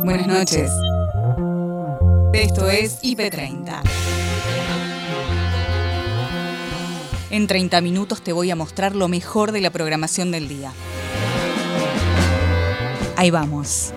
Buenas noches. Esto es IP30. En 30 minutos te voy a mostrar lo mejor de la programación del día. Ahí vamos.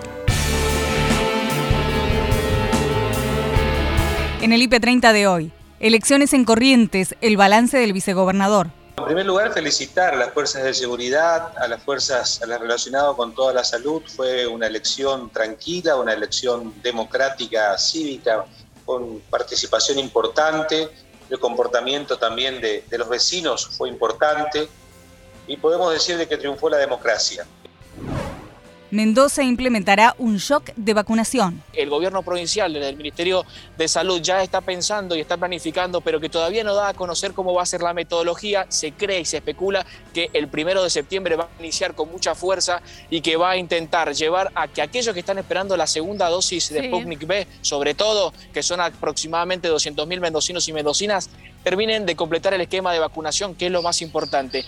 En el IP30 de hoy, elecciones en Corrientes, el balance del vicegobernador. Primer lugar, felicitar a las fuerzas de seguridad, a las fuerzas relacionadas con toda la salud. Fue una elección tranquila, una elección democrática, cívica, con participación importante. El comportamiento también de, de los vecinos fue importante. Y podemos decir de que triunfó la democracia. Mendoza implementará un shock de vacunación. El gobierno provincial, del Ministerio de Salud, ya está pensando y está planificando, pero que todavía no da a conocer cómo va a ser la metodología. Se cree y se especula que el primero de septiembre va a iniciar con mucha fuerza y que va a intentar llevar a que aquellos que están esperando la segunda dosis de Sputnik B, sobre todo, que son aproximadamente 200.000 mendocinos y mendocinas, terminen de completar el esquema de vacunación, que es lo más importante.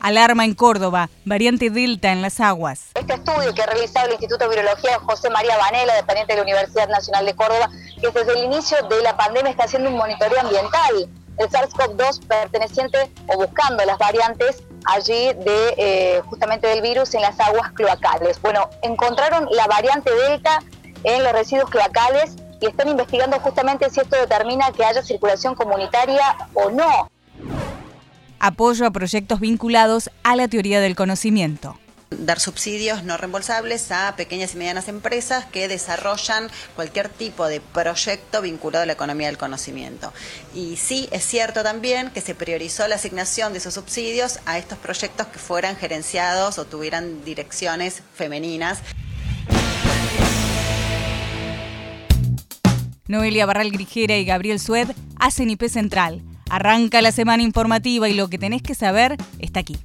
Alarma en Córdoba, variante Delta en las aguas. Este estudio que ha realizado el Instituto de Virología José María Vanela, dependiente de la Universidad Nacional de Córdoba, que desde el inicio de la pandemia está haciendo un monitoreo ambiental. El SARS-CoV-2 perteneciente o buscando las variantes allí de eh, justamente del virus en las aguas cloacales. Bueno, encontraron la variante Delta en los residuos cloacales y están investigando justamente si esto determina que haya circulación comunitaria o no apoyo a proyectos vinculados a la teoría del conocimiento dar subsidios no reembolsables a pequeñas y medianas empresas que desarrollan cualquier tipo de proyecto vinculado a la economía del conocimiento. Y sí, es cierto también que se priorizó la asignación de esos subsidios a estos proyectos que fueran gerenciados o tuvieran direcciones femeninas. Noelia Barral Grijera y Gabriel Sued hacen IP Central Arranca la semana informativa y lo que tenés que saber está aquí.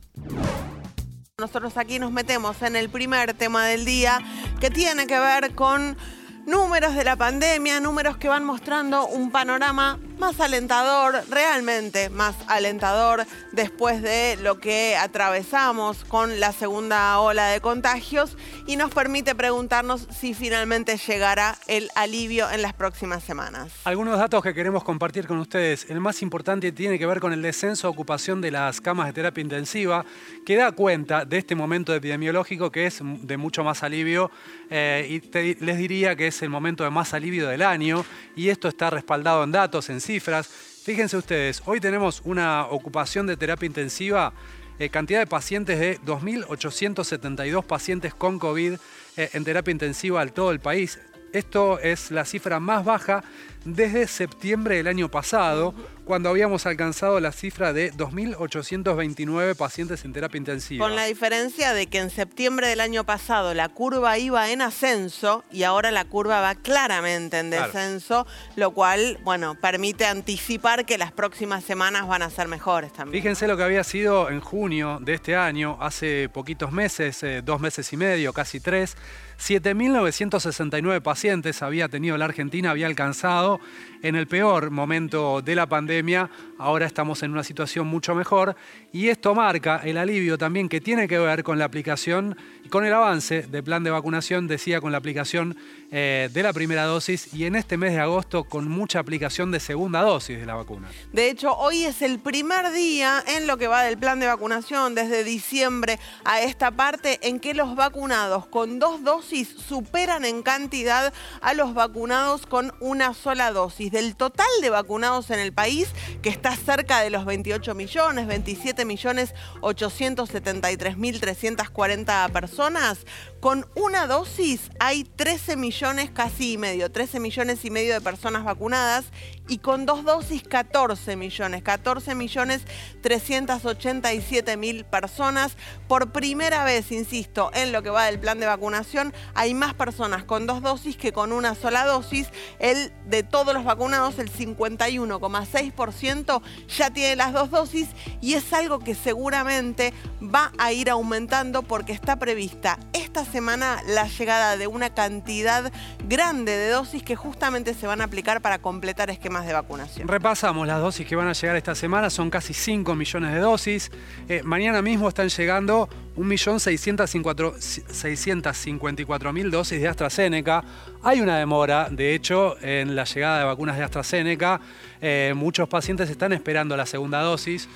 Nosotros aquí nos metemos en el primer tema del día que tiene que ver con números de la pandemia, números que van mostrando un panorama más alentador, realmente más alentador después de lo que atravesamos con la segunda ola de contagios y nos permite preguntarnos si finalmente llegará el alivio en las próximas semanas. Algunos datos que queremos compartir con ustedes. El más importante tiene que ver con el descenso de ocupación de las camas de terapia intensiva, que da cuenta de este momento epidemiológico que es de mucho más alivio eh, y les diría que es el momento de más alivio del año y esto está respaldado en datos, en cifras. Fíjense ustedes, hoy tenemos una ocupación de terapia intensiva, eh, cantidad de pacientes de 2.872 pacientes con COVID eh, en terapia intensiva al todo el país. Esto es la cifra más baja desde septiembre del año pasado, cuando habíamos alcanzado la cifra de 2.829 pacientes en terapia intensiva. Con la diferencia de que en septiembre del año pasado la curva iba en ascenso y ahora la curva va claramente en descenso, lo cual, bueno, permite anticipar que las próximas semanas van a ser mejores también. Fíjense lo que había sido en junio de este año, hace poquitos meses, eh, dos meses y medio, casi tres, 7.969 pacientes había tenido la Argentina, había alcanzado en el peor momento de la pandemia, ahora estamos en una situación mucho mejor y esto marca el alivio también que tiene que ver con la aplicación y con el avance del plan de vacunación, decía, con la aplicación eh, de la primera dosis y en este mes de agosto con mucha aplicación de segunda dosis de la vacuna. De hecho, hoy es el primer día en lo que va del plan de vacunación desde diciembre a esta parte en que los vacunados con dos dosis superan en cantidad a los vacunados con una sola dosis del total de vacunados en el país, que está cerca de los 28 millones, 27 millones 873 mil 340 personas, con una dosis hay 13 millones casi y medio, 13 millones y medio de personas vacunadas y con dos dosis 14 millones, 14 millones 387 mil personas. Por primera vez, insisto, en lo que va del plan de vacunación, hay más personas con dos dosis que con una sola dosis. El de todos los vacunados, el 51,6% ya tiene las dos dosis y es algo que seguramente va a ir aumentando porque está prevista esta semana la llegada de una cantidad grande de dosis que justamente se van a aplicar para completar esquemas de vacunación. Repasamos las dosis que van a llegar esta semana, son casi 5 millones de dosis. Eh, mañana mismo están llegando 1.654.000 dosis de AstraZeneca. Hay una demora, de hecho, en la llegada de vacunas de AstraZeneca. Eh, muchos pacientes están esperando la segunda dosis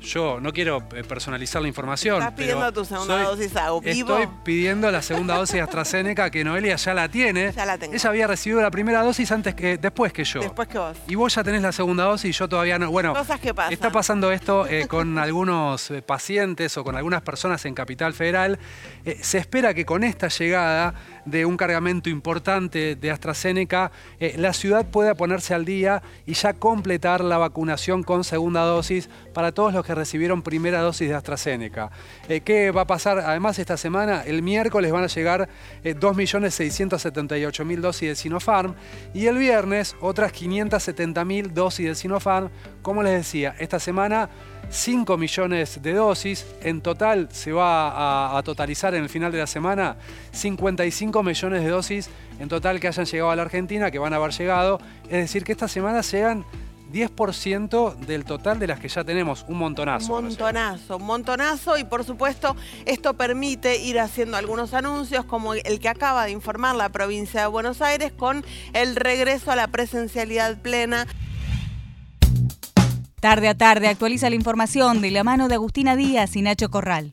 yo no quiero eh, personalizar la información. ¿Estás pidiendo tu segunda dosis a vivo? Estoy pidiendo la segunda dosis de AstraZeneca que Noelia ya la tiene. Ya la tengo. Ella había recibido la primera dosis antes que, después que yo. Después que vos. Y vos ya tenés la segunda dosis y yo todavía no. Bueno, Cosas que pasan. está pasando esto eh, con algunos eh, pacientes o con algunas personas en Capital Federal. se espera que con esta llegada de un cargamento importante de AstraZeneca, la ciudad pueda ponerse al día y ya completar la vacunación con segunda dosis para todos los que recibieron primera dosis de AstraZeneca. Eh, ¿Qué va a pasar además esta semana? El miércoles van a llegar 2.678.000 eh, dosis de Sinopharm y el viernes otras 570.000 dosis de Sinopharm. Como les decía, esta semana 5 millones de dosis. En total se va a, totalizar en el final de la semana 55 millones de dosis en total que hayan llegado a la Argentina, que van a haber llegado. Es decir, que esta semana llegan 10% del total de las que ya tenemos, un montonazo. Un montonazo, un montonazo y por supuesto esto permite ir haciendo algunos anuncios como el que acaba de informar la provincia de Buenos Aires con el regreso a la presencialidad plena. Tarde a tarde actualiza la información de la mano de Agustina Díaz y Nacho Corral.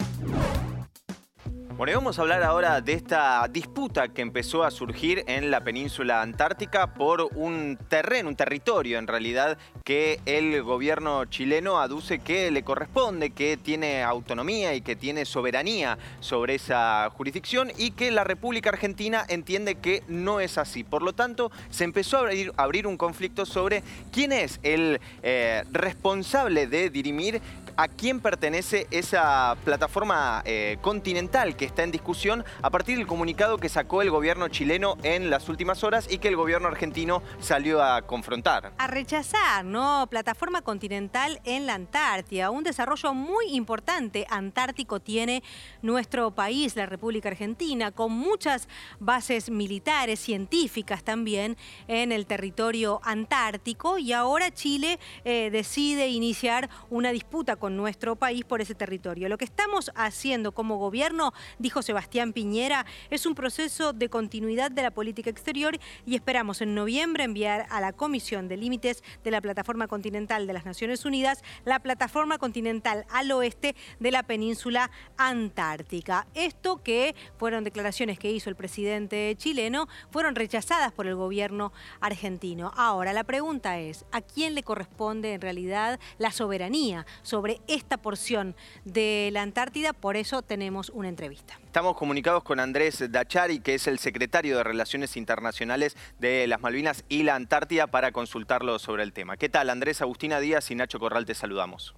Bueno, vamos a hablar ahora de esta disputa que empezó a surgir en la península antártica por un terreno, un territorio en realidad, que el gobierno chileno aduce que le corresponde, que tiene autonomía y que tiene soberanía sobre esa jurisdicción y que la República Argentina entiende que no es así. Por lo tanto, se empezó a abrir, un conflicto sobre quién es el eh, responsable de dirimir a quién pertenece esa plataforma eh, continental que está en discusión a partir del comunicado que sacó el gobierno chileno en las últimas horas y que el gobierno argentino salió a confrontar. A rechazar, ¿no? Plataforma continental en la Antártida, un desarrollo muy importante antártico tiene nuestro país, la República Argentina, con muchas bases militares, científicas también en el territorio antártico y ahora Chile eh, decide iniciar una disputa con nuestro país por ese territorio. Lo que estamos haciendo como gobierno, dijo Sebastián Piñera, es un proceso de continuidad de la política exterior y esperamos en noviembre enviar a la Comisión de Límites de la Plataforma Continental de las Naciones Unidas la plataforma continental al oeste de la península antártica. Esto que fueron declaraciones que hizo el presidente chileno, fueron rechazadas por el gobierno argentino. Ahora, la pregunta es, ¿a quién le corresponde en realidad la soberanía sobre esta porción de la Antártida, por eso tenemos una entrevista. Estamos comunicados con Andrés Dachari, que es el secretario de Relaciones Internacionales de las Malvinas y la Antártida, para consultarlo sobre el tema. ¿Qué tal, Andrés? Agustina Díaz y Nacho Corral, te saludamos.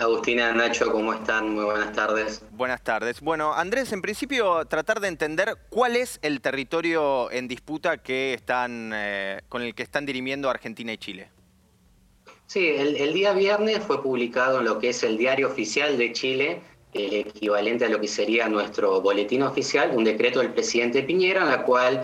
Agustina, Nacho, ¿cómo están? Muy buenas tardes. Buenas tardes. Bueno, Andrés, en principio tratar de entender cuál es el territorio en disputa que están, eh, con el que están dirimiendo Argentina y Chile. Sí, el, día viernes fue publicado en lo que es el diario oficial de Chile, el equivalente a lo que sería nuestro boletín oficial, un decreto del presidente Piñera, en la cual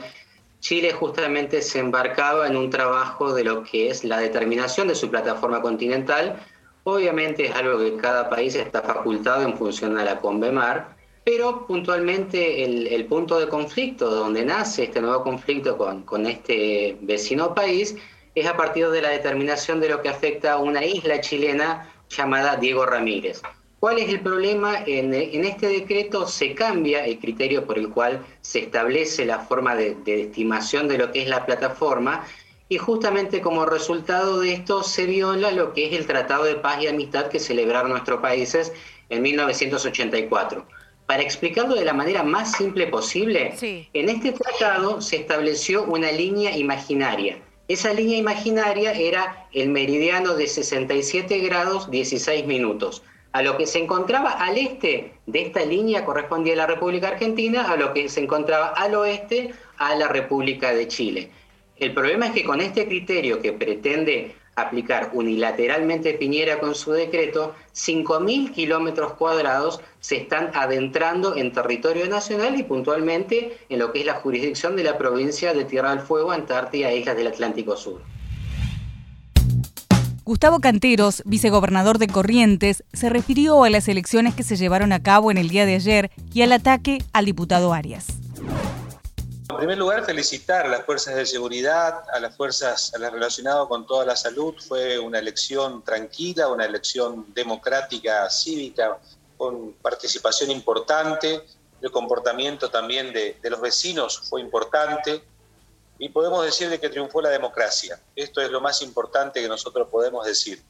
Chile justamente se embarcaba en un trabajo de lo que es la determinación de su plataforma continental. Obviamente es algo que cada país está facultado en función a la CONVEMAR, pero puntualmente el, punto de conflicto, donde nace este nuevo conflicto con, con este vecino país, es a partir de la determinación de lo que afecta a una isla chilena llamada Diego Ramírez. ¿Cuál es el problema? En, este decreto se cambia el criterio por el cual se establece la forma de, estimación de lo que es la plataforma y justamente como resultado de esto se viola lo que es el Tratado de Paz y Amistad que celebraron nuestros países en 1984. Para explicarlo de la manera más simple posible, en este tratado se estableció una línea imaginaria esa línea imaginaria era el meridiano de 67 grados 16 minutos. A lo que se encontraba al este de esta línea correspondía la República Argentina, a lo que se encontraba al oeste a la República de Chile. El problema es que con este criterio que pretende aplicar unilateralmente Piñera con su decreto, 5.000 kilómetros cuadrados se están adentrando en territorio nacional y puntualmente en lo que es la jurisdicción de la provincia de Tierra del Fuego, Antártida e Islas del Atlántico Sur. Gustavo Canteros, vicegobernador de Corrientes, se refirió a las elecciones que se llevaron a cabo en el día de ayer y al ataque al diputado Arias. En primer lugar, felicitar a las fuerzas de seguridad, a las fuerzas relacionadas con toda la salud. Fue una elección tranquila, una elección democrática, cívica, con participación importante. El comportamiento también de los vecinos fue importante y podemos decir de que triunfó la democracia. Esto es lo más importante que nosotros podemos decir.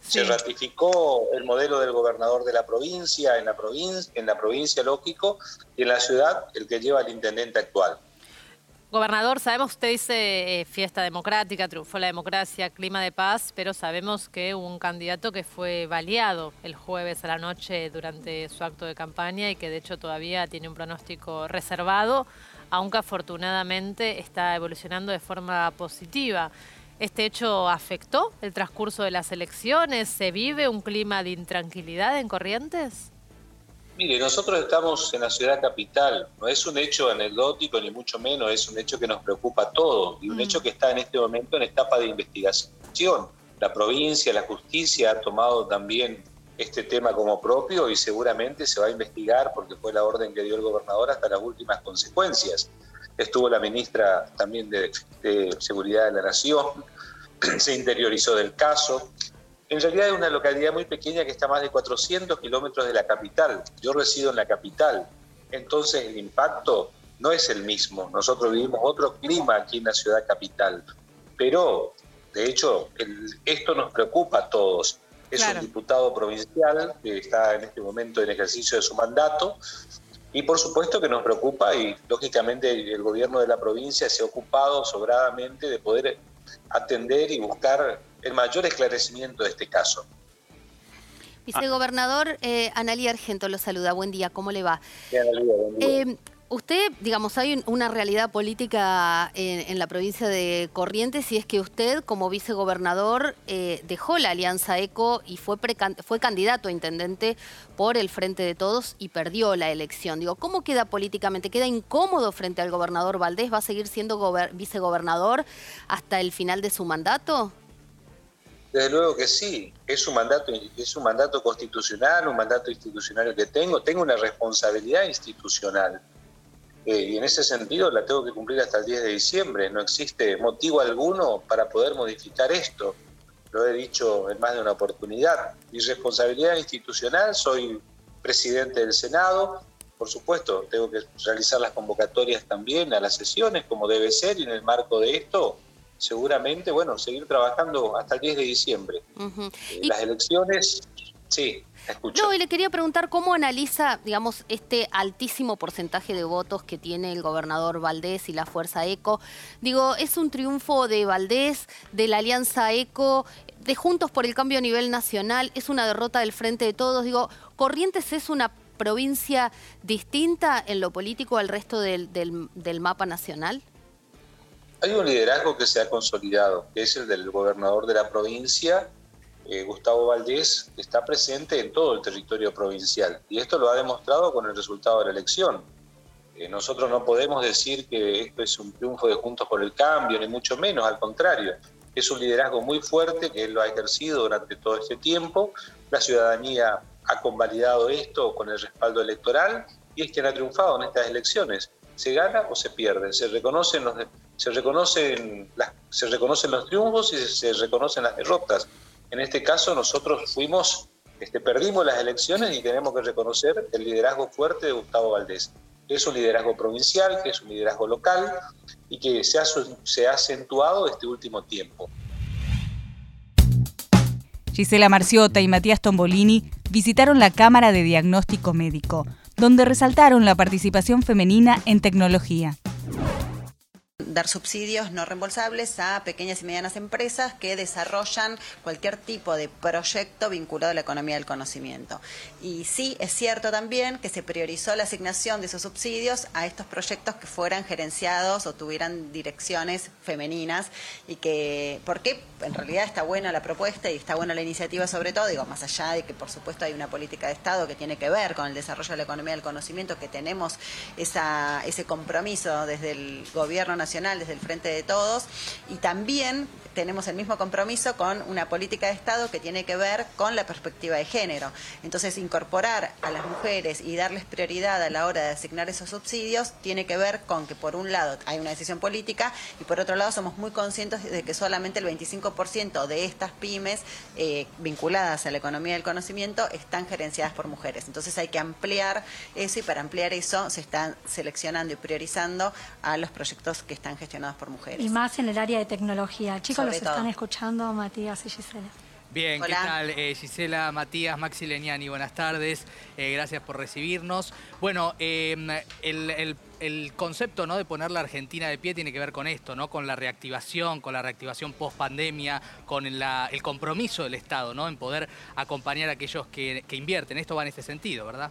Se ratificó el modelo del gobernador de la provincia en la provincia, en la provincia lógico y en la ciudad el que lleva el intendente actual. Gobernador, sabemos usted dice eh, fiesta democrática, triunfó la democracia, clima de paz, pero sabemos que hubo un candidato que fue baleado el jueves a la noche durante su acto de campaña y que de hecho todavía tiene un pronóstico reservado aunque afortunadamente está evolucionando de forma positiva. ¿Este hecho afectó el transcurso de las elecciones? ¿Se vive un clima de intranquilidad en Corrientes? Mire, nosotros estamos en la ciudad capital, no es un hecho anecdótico ni mucho menos, es un hecho que nos preocupa a todos y un mm. hecho que está en este momento en etapa de investigación. La provincia, la justicia ha tomado también este tema como propio y seguramente se va a investigar porque fue la orden que dio el gobernador hasta las últimas consecuencias. Estuvo la ministra también de, Seguridad de la Nación, se interiorizó del caso. En realidad es una localidad muy pequeña que está a más de 400 kilómetros de la capital. Yo resido en la capital, entonces el impacto no es el mismo. Nosotros vivimos otro clima aquí en la ciudad capital, pero de hecho esto nos preocupa a todos es un diputado provincial que está en este momento en ejercicio de su mandato y por supuesto que nos preocupa y lógicamente el gobierno de la provincia se ha ocupado sobradamente de poder atender y buscar el mayor esclarecimiento de este caso. Vicegobernador eh, Analía Argento lo saluda. Buen día, ¿cómo le va? buen día. Eh, Usted, digamos, hay una realidad política en, la provincia de Corrientes y es que usted, como vicegobernador, eh, dejó la Alianza ECO y fue, fue candidato a intendente por el Frente de Todos y perdió la elección. Digo, ¿cómo queda políticamente? ¿Queda incómodo frente al gobernador Valdés? ¿Va a seguir siendo vicegobernador hasta el final de su mandato? Desde luego que sí, es un mandato, es un mandato constitucional, un mandato institucional que tengo, tengo una responsabilidad institucional eh, y en ese sentido la tengo que cumplir hasta el 10 de diciembre. No existe motivo alguno para poder modificar esto. Lo he dicho en más de una oportunidad. Mi responsabilidad institucional, soy presidente del Senado. Por supuesto, tengo que realizar las convocatorias también a las sesiones, como debe ser, y en el marco de esto, seguramente, bueno, seguir trabajando hasta el 10 de diciembre. Eh, las elecciones, sí, no, y le quería preguntar cómo analiza, digamos, este altísimo porcentaje de votos que tiene el gobernador Valdés y la Fuerza ECO. Digo, ¿es un triunfo de Valdés, de la Alianza ECO, de Juntos por el Cambio a nivel nacional? ¿Es una derrota del Frente de Todos? Digo, ¿Corrientes es una provincia distinta en lo político al resto del, del mapa nacional? Hay un liderazgo que se ha consolidado, que es el del gobernador de la provincia eh, Gustavo Valdés está presente en todo el territorio provincial y esto lo ha demostrado con el resultado de la elección. Eh, nosotros no podemos decir que esto es un triunfo de Juntos por el Cambio, ni mucho menos, al contrario. Es un liderazgo muy fuerte que él lo ha ejercido durante todo este tiempo. La ciudadanía ha convalidado esto con el respaldo electoral y es quien ha triunfado en estas elecciones. Se gana o se pierde, se reconocen los, se reconocen las, se reconocen los triunfos y se reconocen las derrotas. En este caso nosotros fuimos, este, perdimos las elecciones y tenemos que reconocer el liderazgo fuerte de Gustavo Valdés. Es un liderazgo provincial, que es un liderazgo local y que se ha, se ha acentuado este último tiempo. Gisela Marciota y Matías Tombolini visitaron la Cámara de Diagnóstico Médico, donde resaltaron la participación femenina en tecnología dar subsidios no reembolsables a pequeñas y medianas empresas que desarrollan cualquier tipo de proyecto vinculado a la economía del conocimiento. Y sí, es cierto también que se priorizó la asignación de esos subsidios a estos proyectos que fueran gerenciados o tuvieran direcciones femeninas y que, porque en realidad está buena la propuesta y está buena la iniciativa sobre todo, digo, más allá de que por supuesto hay una política de Estado que tiene que ver con el desarrollo de la economía del conocimiento, que tenemos ese compromiso desde el gobierno nacional Desde el Frente de Todos, y también tenemos el mismo compromiso con una política de Estado que tiene que ver con la perspectiva de género. Entonces, incorporar a las mujeres y darles prioridad a la hora de asignar esos subsidios tiene que ver con que, por un lado, hay una decisión política y, por otro lado, somos muy conscientes de que solamente el 25% de estas pymes eh, vinculadas a la economía del conocimiento están gerenciadas por mujeres. Entonces, hay que ampliar eso y para ampliar eso se están seleccionando y priorizando a los proyectos que están gestionados por mujeres. Y más en el área de tecnología. Chicos, los están escuchando Matías y Gisela. Bien, ¿qué tal? Eh, Gisela, Matías, Maxi Leniani, buenas tardes. Eh, gracias por recibirnos. Bueno, em, el, concepto ¿no? de poner la Argentina de pie tiene que ver con esto, ¿no? Con la reactivación, con la reactivación post pandemia, con el compromiso del Estado, ¿no? En poder acompañar a aquellos que, que invierten. Esto va en este sentido, ¿verdad?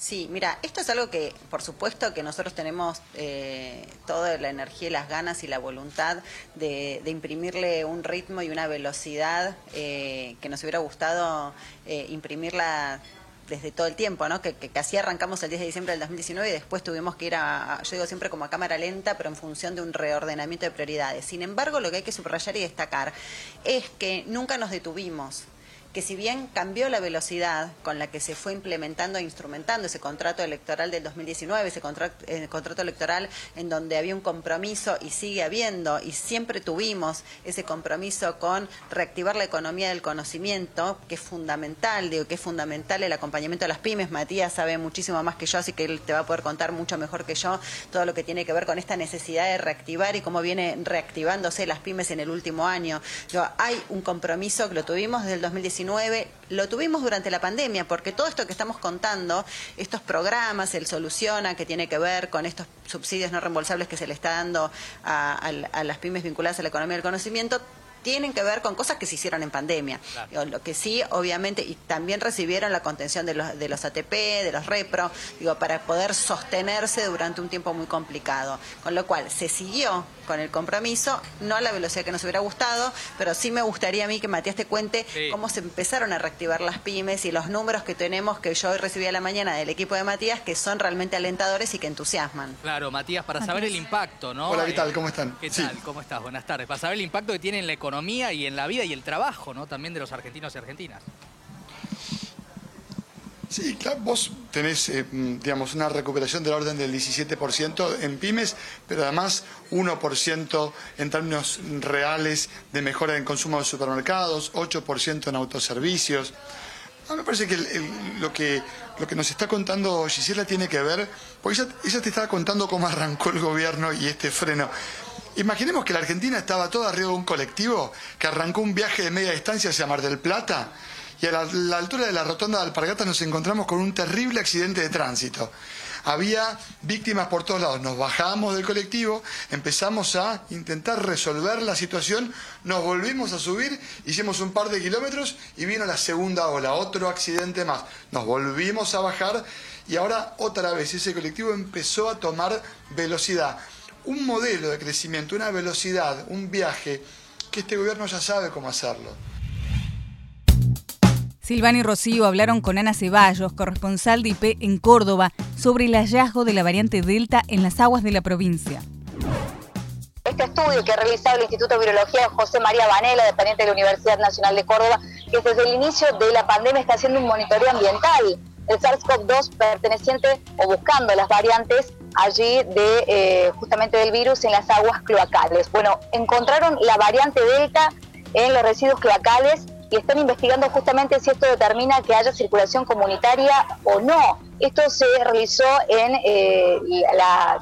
Sí, mira, esto es algo que, por supuesto, que nosotros tenemos eh, toda la energía las ganas y la voluntad de, imprimirle un ritmo y una velocidad eh, que nos hubiera gustado eh, imprimirla desde todo el tiempo, ¿no? Que, que, así arrancamos el 10 de diciembre del 2019 y después tuvimos que ir a, yo digo siempre como a cámara lenta, pero en función de un reordenamiento de prioridades. Sin embargo, lo que hay que subrayar y destacar es que nunca nos detuvimos que si bien cambió la velocidad con la que se fue implementando e instrumentando ese contrato electoral del 2019, ese contrato, eh, contrato electoral en donde había un compromiso y sigue habiendo, y siempre tuvimos ese compromiso con reactivar la economía del conocimiento, que es fundamental, digo que es fundamental el acompañamiento de las pymes. Matías sabe muchísimo más que yo, así que él te va a poder contar mucho mejor que yo todo lo que tiene que ver con esta necesidad de reactivar y cómo viene reactivándose las pymes en el último año. hay un compromiso que lo tuvimos desde el 2019 lo tuvimos durante la pandemia, porque todo esto que estamos contando, estos programas, el Soluciona, que tiene que ver con estos subsidios no reembolsables que se le está dando a, a las pymes vinculadas a la economía del conocimiento, tienen que ver con cosas que se hicieron en pandemia. Lo que sí, obviamente, y también recibieron la contención de los, de los ATP, de los repro, digo, para poder sostenerse durante un tiempo muy complicado. Con lo cual, se siguió con el compromiso, no a la velocidad que nos hubiera gustado, pero sí me gustaría a mí que Matías te cuente cómo se empezaron a reactivar las pymes y los números que tenemos, que yo hoy recibí a la mañana del equipo de Matías, que son realmente alentadores y que entusiasman. Claro, Matías, para saber el impacto, ¿no? Hola, ¿qué tal? ¿Cómo están? ¿Qué tal? ¿Cómo estás? Buenas tardes. Para saber el impacto que tiene en la economía economía y en la vida y el trabajo, ¿no? También de los argentinos y argentinas. Sí, claro, vos tenés, eh, digamos, una recuperación del orden del 17% en pymes, pero además 1% en términos reales de mejora en consumo de supermercados, 8% en autoservicios. A me parece que lo que lo que nos está contando Gisela tiene que ver, porque ella te estaba contando cómo arrancó el gobierno y este freno. Imaginemos que la Argentina estaba toda arriba de un colectivo que arrancó un viaje de media distancia hacia Mar del Plata y a la, altura de la rotonda de Alpargatas nos encontramos con un terrible accidente de tránsito. Había víctimas por todos lados. Nos bajamos del colectivo, empezamos a intentar resolver la situación, nos volvimos a subir, hicimos un par de kilómetros y vino la segunda ola, otro accidente más. Nos volvimos a bajar y ahora otra vez ese colectivo empezó a tomar velocidad un modelo de crecimiento, una velocidad, un viaje, que este gobierno ya sabe cómo hacerlo. Silvani y Rocío hablaron con Ana Ceballos, corresponsal de IP en Córdoba, sobre el hallazgo de la variante Delta en las aguas de la provincia. Este estudio que ha realizado el Instituto de Virología José María Vanela, dependiente de la Universidad Nacional de Córdoba, que desde el inicio de la pandemia está haciendo un monitoreo ambiental. El SARS-CoV-2 perteneciente o buscando las variantes allí de eh, justamente del virus en las aguas cloacales. Bueno, encontraron la variante Delta en los residuos cloacales y están investigando justamente si esto determina que haya circulación comunitaria o no. Esto se realizó en eh,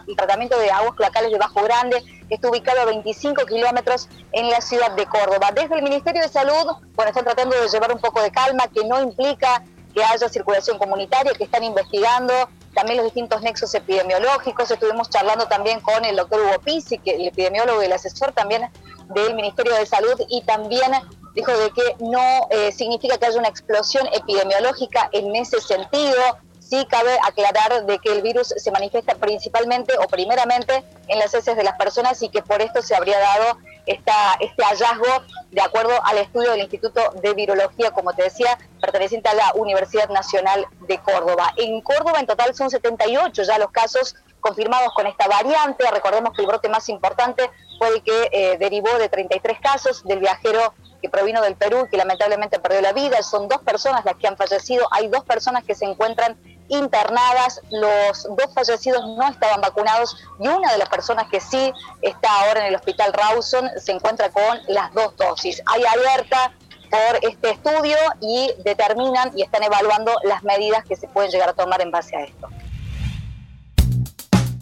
el tratamiento de aguas cloacales de Bajo Grande, que está ubicado a 25 kilómetros en la ciudad de Córdoba. Desde el Ministerio de Salud, bueno, están tratando de llevar un poco de calma, que no implica que haya circulación comunitaria, que están investigando también los distintos nexos epidemiológicos. Estuvimos charlando también con el doctor Hugo Pizzi, que el epidemiólogo y el asesor también del Ministerio de Salud, y también dijo de que no eh, significa que haya una explosión epidemiológica en ese sentido. Sí cabe aclarar de que el virus se manifiesta principalmente o primeramente en las heces de las personas y que por esto se habría dado esta, este hallazgo de acuerdo al estudio del Instituto de Virología, como te decía, perteneciente a la Universidad Nacional de Córdoba. En Córdoba en total son 78 ya los casos confirmados con esta variante. Recordemos que el brote más importante fue el que eh, derivó de 33 casos del viajero que provino del Perú y que lamentablemente perdió la vida. Son dos personas las que han fallecido. Hay dos personas que se encuentran internadas. Los dos fallecidos no estaban vacunados y una de las personas que sí está ahora en el hospital Rawson se encuentra con las dos dosis. Hay alerta por este estudio y determinan y están evaluando las medidas que se pueden llegar a tomar en base a esto.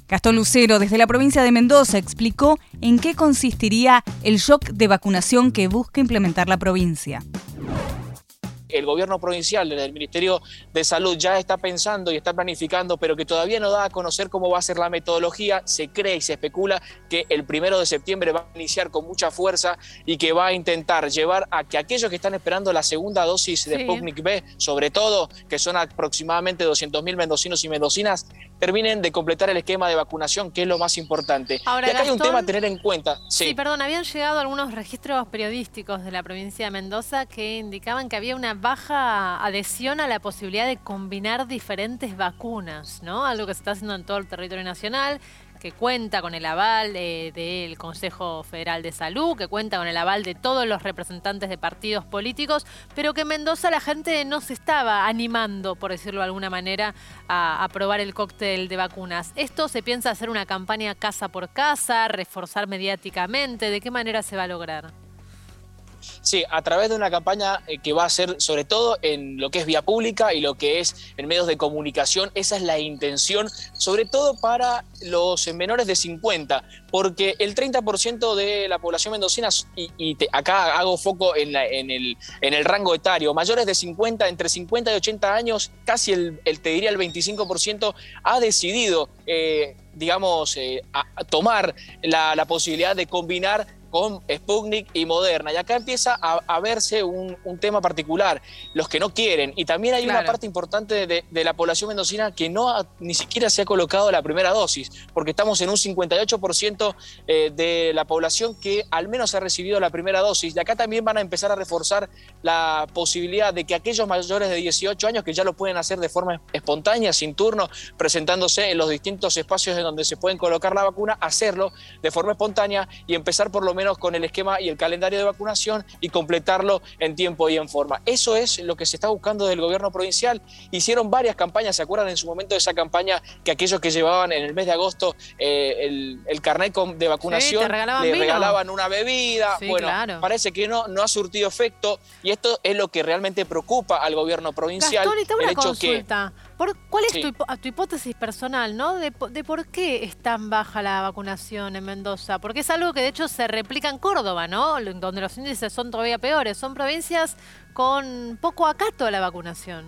Gastón Lucero, desde la provincia de Mendoza, explicó en qué consistiría el shock de vacunación que busca implementar la provincia el gobierno provincial, desde el Ministerio de Salud, ya está pensando y está planificando, pero que todavía no da a conocer cómo va a ser la metodología. Se cree y se especula que el primero de septiembre va a iniciar con mucha fuerza y que va a intentar llevar a que aquellos que están esperando la segunda dosis de Sputnik B, sobre todo, que son aproximadamente 200.000 mendocinos y mendocinas, terminen de completar el esquema de vacunación, que es lo más importante. Ahora, y acá hay un tema a tener en cuenta. Sí. sí, perdón, habían llegado algunos registros periodísticos de la provincia de Mendoza que indicaban que había una baja adhesión a la posibilidad de combinar diferentes vacunas, ¿no? Algo que se está haciendo en todo el territorio nacional que cuenta con el aval del Consejo Federal de Salud, que cuenta con el aval de todos los representantes de partidos políticos, pero que en Mendoza la gente no se estaba animando, por decirlo de alguna manera, a aprobar el cóctel de vacunas. ¿Esto se piensa hacer una campaña casa por casa, reforzar mediáticamente? ¿De qué manera se va a lograr? Sí, a través de una campaña eh, que va a ser sobre todo en lo que es vía pública y lo que es en medios de comunicación. Esa es la intención, sobre todo para los menores de 50, porque el 30% de la población mendocina, y, acá hago foco en, el, en, el, rango etario, mayores de 50, entre 50 y 80 años, casi el, te diría el 25%, ha decidido, eh, digamos, eh, tomar la posibilidad de combinar con Sputnik y Moderna. Y acá empieza a, verse un, tema particular, los que no quieren. Y también hay una parte importante de, la población mendocina que no ni siquiera se ha colocado la primera dosis, porque estamos en un 58% eh, de la población que al menos ha recibido la primera dosis. Y acá también van a empezar a reforzar la posibilidad de que aquellos mayores de 18 años que ya lo pueden hacer de forma espontánea, sin turno, presentándose en los distintos espacios en donde se pueden colocar la vacuna, hacerlo de forma espontánea y empezar por lo menos con el esquema y el calendario de vacunación y completarlo en tiempo y en forma. Eso es lo que se está buscando del gobierno provincial. Hicieron varias campañas, ¿se acuerdan en su momento de esa campaña que aquellos que llevaban en el mes de agosto eh, el, el, carnet de vacunación le regalaban una bebida? bueno, parece que no, no ha surtido efecto y esto es lo que realmente preocupa al gobierno provincial. el hecho que ¿Cuál es tu, hipótesis personal, ¿no? De, por qué es tan baja la vacunación en Mendoza? Porque es algo que de hecho se replica en Córdoba, ¿no? Donde los índices son todavía peores. Son provincias con poco acato a la vacunación.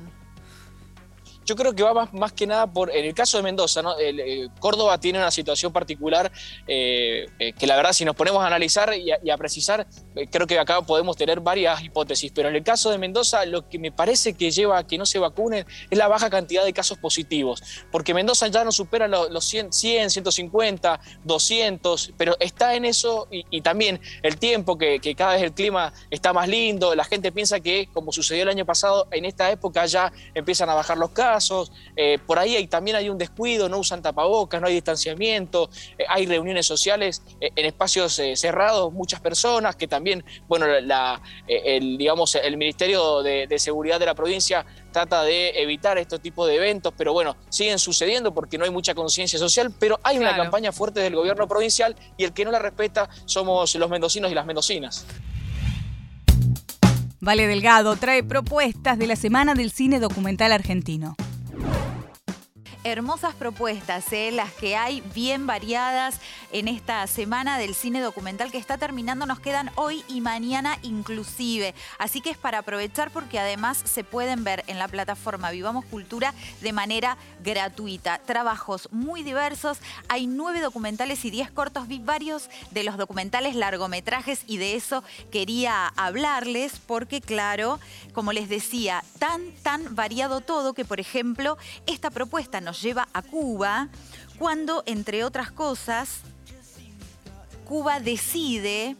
Yo creo que va más, que nada por, en el caso de Mendoza, ¿no? Eh, Córdoba tiene una situación particular eh, eh, que la verdad si nos ponemos a analizar y a, precisar, creo que acá podemos tener varias hipótesis, pero en el caso de Mendoza lo que me parece que lleva a que no se vacunen es la baja cantidad de casos positivos, porque Mendoza ya no supera los, 100, 150, 200, pero está en eso y, también el tiempo, que, cada vez el clima está más lindo, la gente piensa que como sucedió el año pasado, en esta época ya empiezan a bajar los casos, eh, por ahí hay, también hay un descuido, no usan tapabocas, no hay distanciamiento, eh, hay reuniones sociales eh, en espacios cerrados, muchas personas que también, bueno, la, el, digamos, el Ministerio de, Seguridad de la provincia trata de evitar este tipo de eventos, pero bueno, siguen sucediendo porque no hay mucha conciencia social, pero hay una campaña fuerte del gobierno provincial y el que no la respeta somos los mendocinos y las mendocinas. Vale Delgado trae propuestas de la Semana del Cine Documental Argentino hermosas propuestas, ¿eh? las que hay bien variadas en esta semana del cine documental que está terminando. Nos quedan hoy y mañana inclusive. Así que es para aprovechar porque además se pueden ver en la plataforma Vivamos Cultura de manera gratuita. Trabajos muy diversos. Hay nueve documentales y diez cortos. Varios de los documentales largometrajes y de eso quería hablarles porque, claro, como les decía, tan, tan variado todo que, por ejemplo, esta propuesta nos lleva a Cuba cuando, entre otras cosas, Cuba decide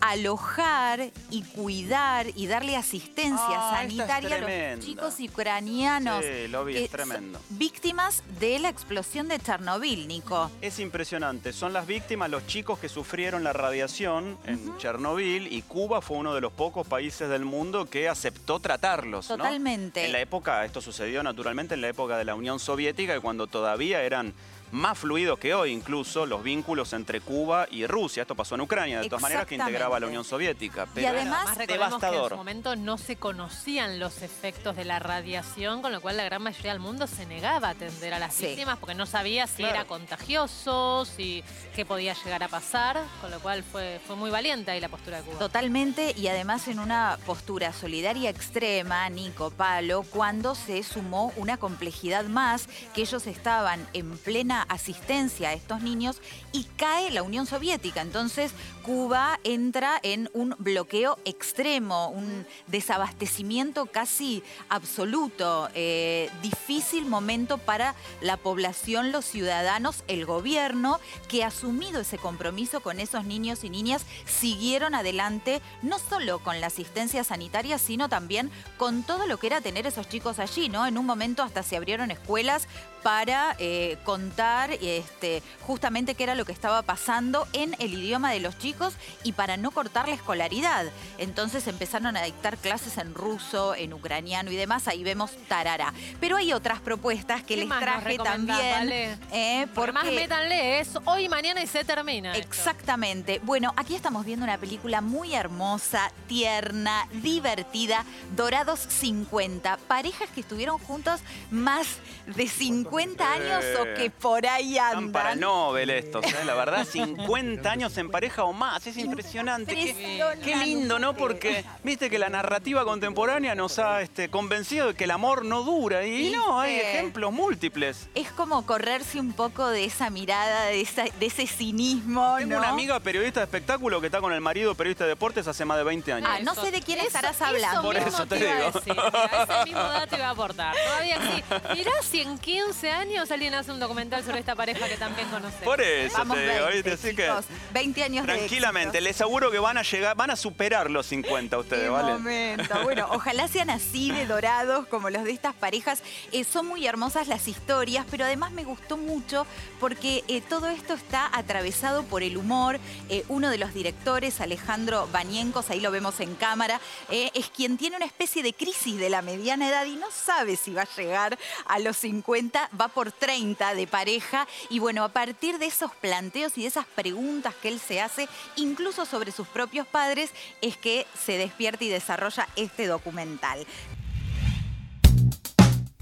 alojar y cuidar y darle asistencia Ah, sanitaria a los chicos ucranianos Sí, lo vi, es tremendo. víctimas de la explosión de Chernobyl, Nico. Es impresionante. Son las víctimas, los chicos que sufrieron la radiación en Chernobyl y Cuba fue uno de los pocos países del mundo que aceptó tratarlos. ¿no? Totalmente. En la época, esto sucedió naturalmente en la época de la Unión Soviética, y cuando todavía eran más fluidos que hoy, incluso los vínculos entre Cuba y Rusia. Esto pasó en Ucrania, de todas maneras, que integraba a la Unión Soviética. Pero además era recordemos que en devastador. su momento no se conocían los efectos de la radiación, con lo cual la gran mayoría del mundo se negaba a atender a las Sí. víctimas porque no sabía si Claro. era contagioso, si qué podía llegar a pasar, con lo cual fue, fue muy valiente ahí la postura de Cuba. Totalmente y además en una postura solidaria extrema, Nico Palo, cuando se sumó una complejidad más, que ellos estaban en plena asistencia a estos niños y cae la Unión Soviética. Entonces Cuba entra en un bloqueo extremo, un desabastecimiento casi absoluto, eh, difícil momento para la población, los ciudadanos, el gobierno, que ha asumido ese compromiso con esos niños y niñas, siguieron adelante, no solo con la asistencia sanitaria, sino también con todo lo que era tener esos chicos allí, ¿no? En un momento hasta se abrieron escuelas para eh, contar este, justamente qué era lo que estaba pasando en el idioma de los chicos y para no cortar la escolaridad. Entonces empezaron a dictar clases en ruso, en ucraniano y demás, ahí vemos tarara. Pero hay otras propuestas que ¿Qué les traje también. Vale? eh, Porque más métanle, es hoy, mañana y se termina. esto. Exactamente. Bueno, aquí estamos viendo una película muy hermosa, tierna, divertida, Dorados 50. Parejas que estuvieron juntos más de 50 años o que por ahí Están para andan. Nobel estos, ¿eh? la verdad, 50 años en pareja o más, es impresionante. Qué, qué lindo, ¿no? Porque viste que la narrativa contemporánea nos ha este, convencido de que el amor no dura y no, hay ejemplos múltiples. Es como correrse un poco de esa mirada, de, esa- de ese cinismo, Tengo ¿no? una amiga periodista de espectáculo que está con el marido periodista de deportes hace más de 20 años. Ah, no sé de quién Eso- estarás eso hablando. Por eso te iba a digo. decir, mira, ese mismo dato iba a aportar. Todavía sí. Mirá si en 15 años alguien hace un documental sobre esta pareja que también conocemos. Por eso Vamos te digo, 20, ¿viste? Así que chicos, 20 años de tranquilamente, les aseguro que van a llegar, van a superar los 50 ustedes, Qué ¿vale? momento. Bueno, ojalá sean así de dorados como los de estas parejas. Eh, son muy hermosas las historias, pero además me gustó mucho porque eh, todo esto está atravesado por el humor. Eh, uno de los directores, Alejandro Baniencos, ahí lo vemos en cámara, eh, es quien tiene una especie de crisis de la mediana edad y no sabe si va a llegar a los 50, va por 30 de pareja. Y bueno, a partir de esos planteos y de esas preguntas que él se hace, incluso sobre sus propios padres, es que se despierta y desarrolla este documental.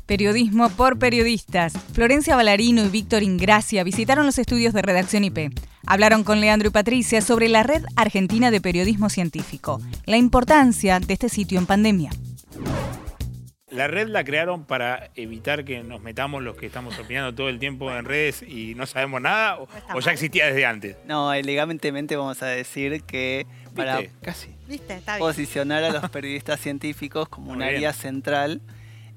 Periodismo por periodistas. Florencia Ballarino y Víctor Ingracia visitaron los estudios de Redacción IP. Hablaron con Leandro y Patricia sobre la Red Argentina de Periodismo Científico, la importancia de este sitio en pandemia. La red la crearon para evitar que nos metamos los que estamos opinando todo el tiempo en redes y no sabemos nada, o, o ya existía desde antes. No, elegantemente vamos a decir que para Casi. ¿Viste? Está bien. posicionar a los periodistas científicos como un Muy bien. área central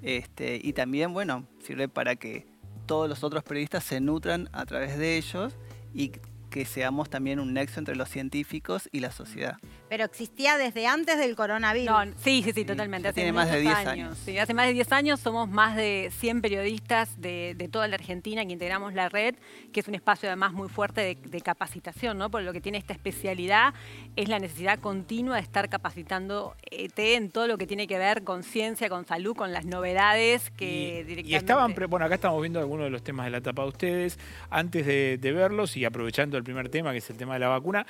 este, y también, bueno, sirve para que todos los otros periodistas se nutran a través de ellos y que seamos también un nexo entre los científicos y la sociedad. Pero existía desde antes del coronavirus. No, sí, sí, sí, totalmente. Hace tiene más de muchos 10 años. Sí, hace más de 10 años somos más de 100 periodistas de, de toda la Argentina que integramos la red, que es un espacio además muy fuerte de, de capacitación, ¿no? Por lo que tiene esta especialidad es la necesidad continua de estar capacitando ET en todo lo que tiene que ver con ciencia, con salud, con las novedades que directamente... Y estaban, pre- bueno, acá estamos viendo algunos de los temas de la etapa de ustedes. Antes de, de verlos y aprovechando el primer tema, que es el tema de la vacuna,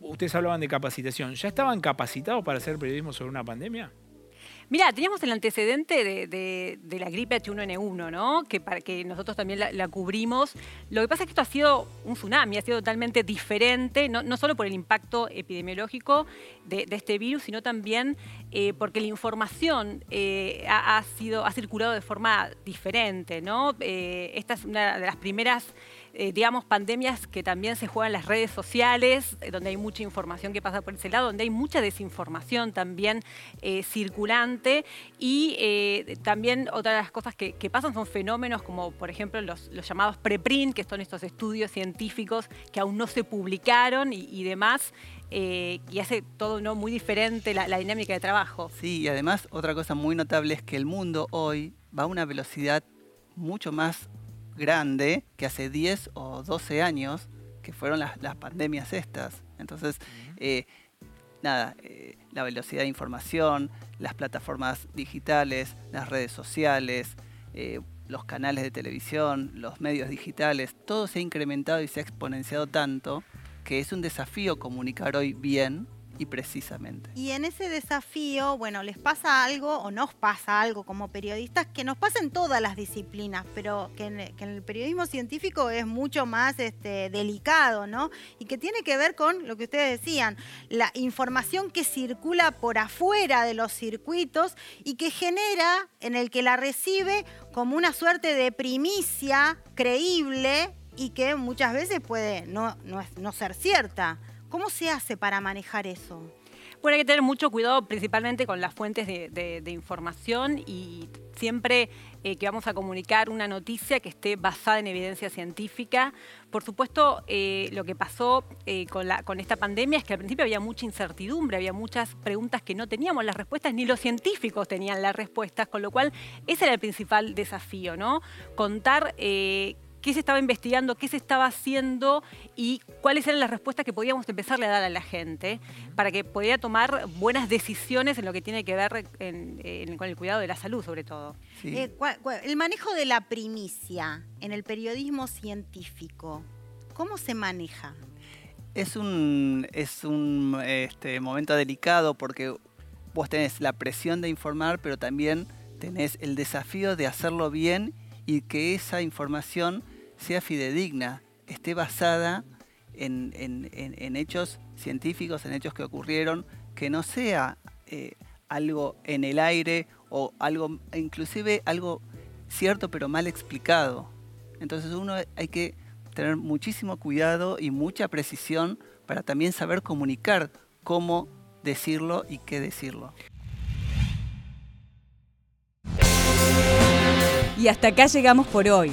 ustedes hablaban de capacitación. ¿Ya estaban capacitados para hacer periodismo sobre una pandemia? Mira, teníamos el antecedente de, la gripe H1N1, ¿no? Que, para, que nosotros también la, cubrimos. Lo que pasa es que esto ha sido un tsunami, ha sido totalmente diferente, no, no solo por el impacto epidemiológico de, este virus, sino también eh, porque la información eh, ha, ha sido, ha circulado de forma diferente, ¿no? Eh, esta es una de las primeras eh, digamos, pandemias que también se juegan en las redes sociales, eh, donde hay mucha información que pasa por ese lado, donde hay mucha desinformación también eh, circulante y eh, también otra de las cosas que, pasan son fenómenos como, por ejemplo, los, llamados preprint, que son estos estudios científicos que aún no se publicaron y, demás, y hace todo ¿no? muy diferente la dinámica de trabajo. Sí, y además otra cosa muy notable es que el mundo hoy va a una velocidad mucho más grande que hace 10 o 12 años, que fueron las, pandemias estas. Entonces, eh, nada, eh, la velocidad de información, las plataformas digitales, las redes sociales, eh, los canales de televisión, los medios digitales, todo se ha incrementado y se ha exponenciado tanto que es un desafío comunicar hoy bien y precisamente. Y en ese desafío, bueno, les pasa algo o nos pasa algo como periodistas que nos pasa en todas las disciplinas, pero que en, el periodismo científico es mucho más este, delicado, ¿no? Y que tiene que ver con lo que ustedes decían, la información que circula por afuera de los circuitos y que genera en el que la recibe como una suerte de primicia creíble y que muchas veces puede no, no ser cierta. ¿Cómo se hace para manejar eso? Bueno, hay que tener mucho cuidado principalmente con las fuentes de, información y siempre eh, que vamos a comunicar una noticia que esté basada en evidencia científica. Por supuesto, eh, lo que pasó eh, con, esta pandemia es que al principio había mucha incertidumbre, había muchas preguntas que no teníamos las respuestas, ni los científicos tenían las respuestas, con lo cual ese era el principal desafío, ¿no? Contar qué se estaba investigando, qué se estaba haciendo y cuáles eran las respuestas que podíamos empezarle a dar a la gente para que pudiera tomar buenas decisiones en lo que tiene que ver con el cuidado de la salud, sobre todo. Eh, el manejo de la primicia en el periodismo científico, ¿cómo se maneja? Es un, es un este, momento delicado porque vos tenés la presión de informar, pero también tenés el desafío de hacerlo bien y que esa información sea fidedigna, esté basada en, hechos científicos, en hechos que ocurrieron, que no sea eh, algo en el aire o algo, inclusive algo cierto pero mal explicado. Entonces uno hay que tener muchísimo cuidado y mucha precisión para también saber comunicar cómo decirlo y qué decirlo. Y hasta acá llegamos por hoy.